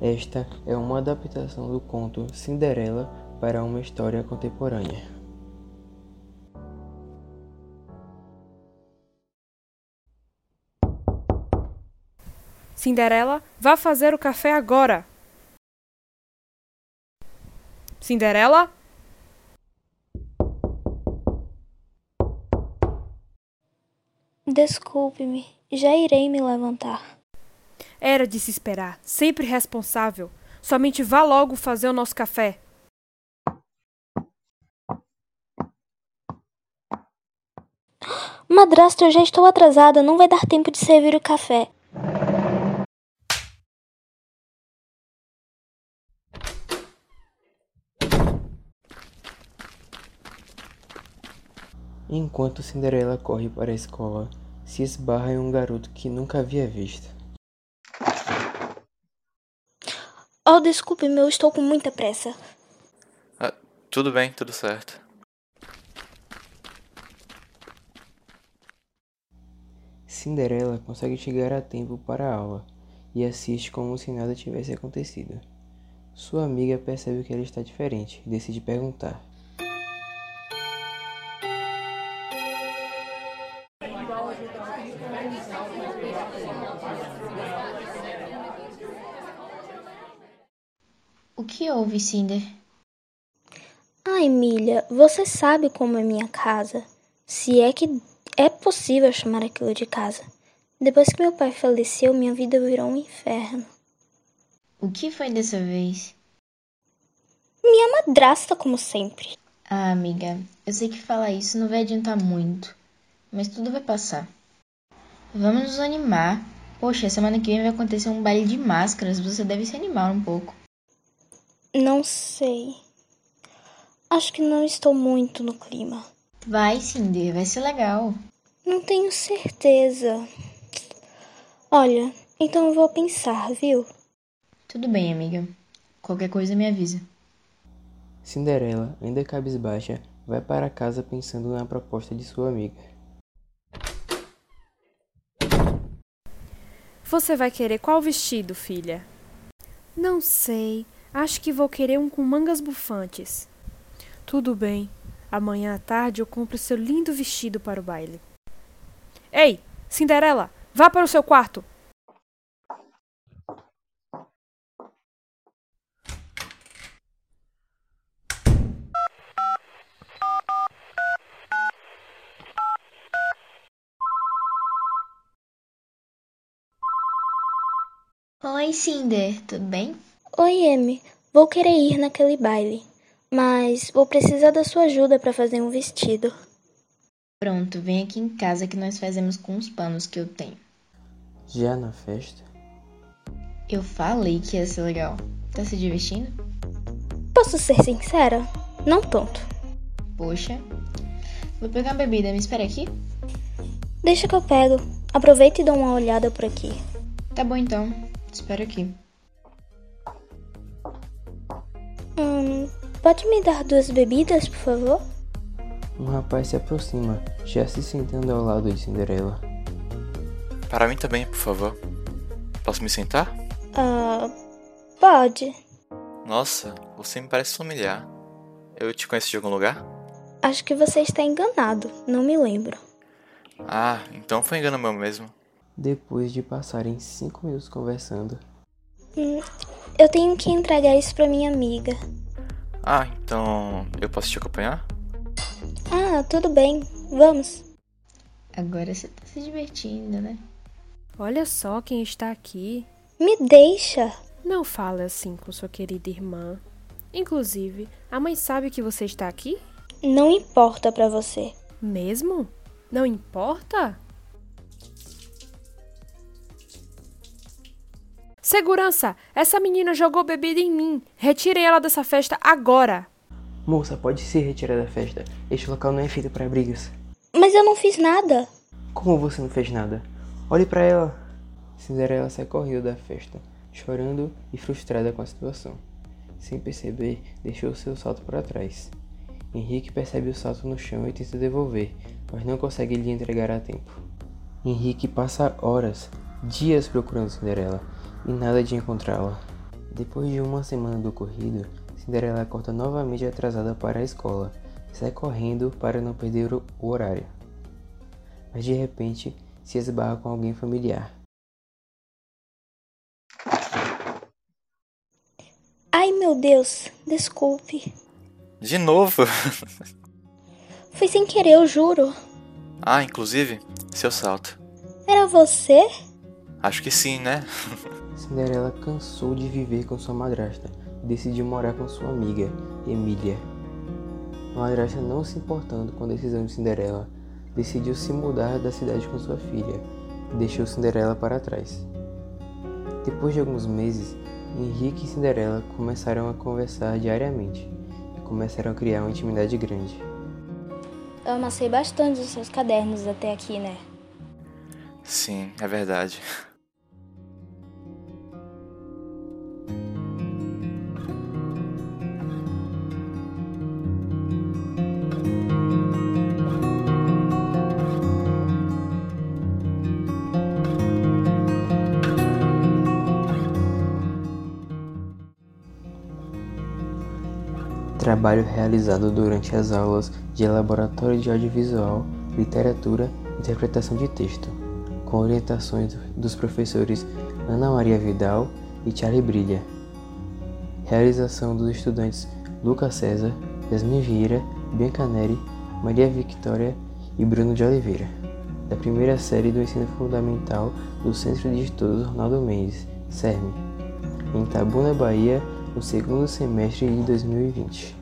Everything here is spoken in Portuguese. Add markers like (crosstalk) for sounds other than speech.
Esta é uma adaptação do conto Cinderela para uma história contemporânea. Cinderela, vá fazer o café agora! Cinderela? Desculpe-me, já irei me levantar. Era de se esperar, sempre responsável. Somente vá logo fazer o nosso café. Madrasta, eu já estou atrasada, não vai dar tempo de servir o café. Enquanto Cinderela corre para a escola, se esbarra em um garoto que nunca havia visto. Oh, desculpe-me, eu estou com muita pressa. Ah, tudo bem, tudo certo. Cinderela consegue chegar a tempo para a aula e assiste como se nada tivesse acontecido. Sua amiga percebe que ela está diferente e decide perguntar. Que houve, Cinder? Ah, Emília, você sabe como é minha casa. Se é que é possível chamar aquilo de casa. Depois que meu pai faleceu, minha vida virou um inferno. O que foi dessa vez? Minha madrasta, como sempre. Ah, amiga, eu sei que falar isso não vai adiantar muito, mas tudo vai passar. Vamos nos animar. Poxa, semana que vem vai acontecer um baile de máscaras, você deve se animar um pouco. Não sei. Acho que não estou muito no clima. Vai, Cinder, vai ser legal. Não tenho certeza. Olha, então eu vou pensar, viu? Tudo bem, amiga. Qualquer coisa me avisa. Cinderela, ainda cabisbaixa, vai para casa pensando na proposta de sua amiga. Você vai querer qual vestido, filha? Não sei. Acho que vou querer um com mangas bufantes. Tudo bem. Amanhã à tarde eu compro seu lindo vestido para o baile. Ei, Cinderela, vá para o seu quarto. Oi, Cinder, tudo bem? Oi, Amy. Vou querer ir naquele baile, mas vou precisar da sua ajuda para fazer um vestido. Pronto, vem aqui em casa que nós fazemos com os panos que eu tenho. Já na festa? Eu falei que ia ser legal. Tá se divertindo? Posso ser sincera? Não tanto. Poxa. Vou pegar uma bebida, me espera aqui? Deixa que eu pego. Aproveita e dá uma olhada por aqui. Tá bom então. Te espero aqui. Pode me dar duas bebidas, por favor? Um rapaz se aproxima, já se sentando ao lado de Cinderela. Para mim também, por favor. Posso me sentar? Ah, pode. Nossa, você me parece familiar. Eu te conheço de algum lugar? Acho que você está enganado, não me lembro. Ah, então foi engano meu mesmo. Depois de passarem cinco minutos conversando, Hum, eu tenho que entregar isso para minha amiga. Ah, então eu posso te acompanhar? Ah, tudo bem. Vamos. Agora você tá se divertindo, né? Olha só quem está aqui. Me deixa. Não fale assim com sua querida irmã. Inclusive, a mãe sabe que você está aqui? Não importa para você. Mesmo? Não importa? Segurança! Essa menina jogou bebida em mim. Retirem ela dessa festa agora. Moça, pode se retirar da festa. Este local não é feito para brigas. Mas eu não fiz nada. Como você não fez nada? Olhe para ela. Cinderela sai correndo da festa, chorando e frustrada com a situação. Sem perceber, deixou seu salto para trás. Henrique percebe o salto no chão e tenta devolver, mas não consegue lhe entregar a tempo. Henrique passa horas, dias procurando Cinderela e nada de encontrá-la. Depois de uma semana do ocorrido, Cinderela acorda novamente atrasada para a escola e sai correndo para não perder o horário. Mas de repente se esbarra com alguém familiar. Ai meu Deus, desculpe. De novo? (laughs) Foi sem querer, eu juro. ah, inclusive, seu salto. Era você? Acho que sim, né? (laughs) Cinderela cansou de viver com sua madrasta e decidiu morar com sua amiga, Emília. A madrasta, não se importando com a decisão de Cinderela, decidiu se mudar da cidade com sua filha e deixou Cinderela para trás. Depois de alguns meses, Henrique e Cinderela começaram a conversar diariamente e começaram a criar uma intimidade grande. Eu amassei bastante os seus cadernos até aqui, né? Sim, é verdade. Trabalho realizado durante as aulas de Laboratório de Audiovisual, Literatura e Interpretação de Texto, com orientações dos professores Ana Maria Vidal e Charlie Brilha. Realização dos estudantes Lucas César, Yasmin Vieira, Bianca Neri, Maria Victória e Bruno de Oliveira, da primeira série do Ensino Fundamental do Centro de Estudos Ronaldo Mendes, CERM, em Itabuna, Bahia, no segundo semestre de 2020.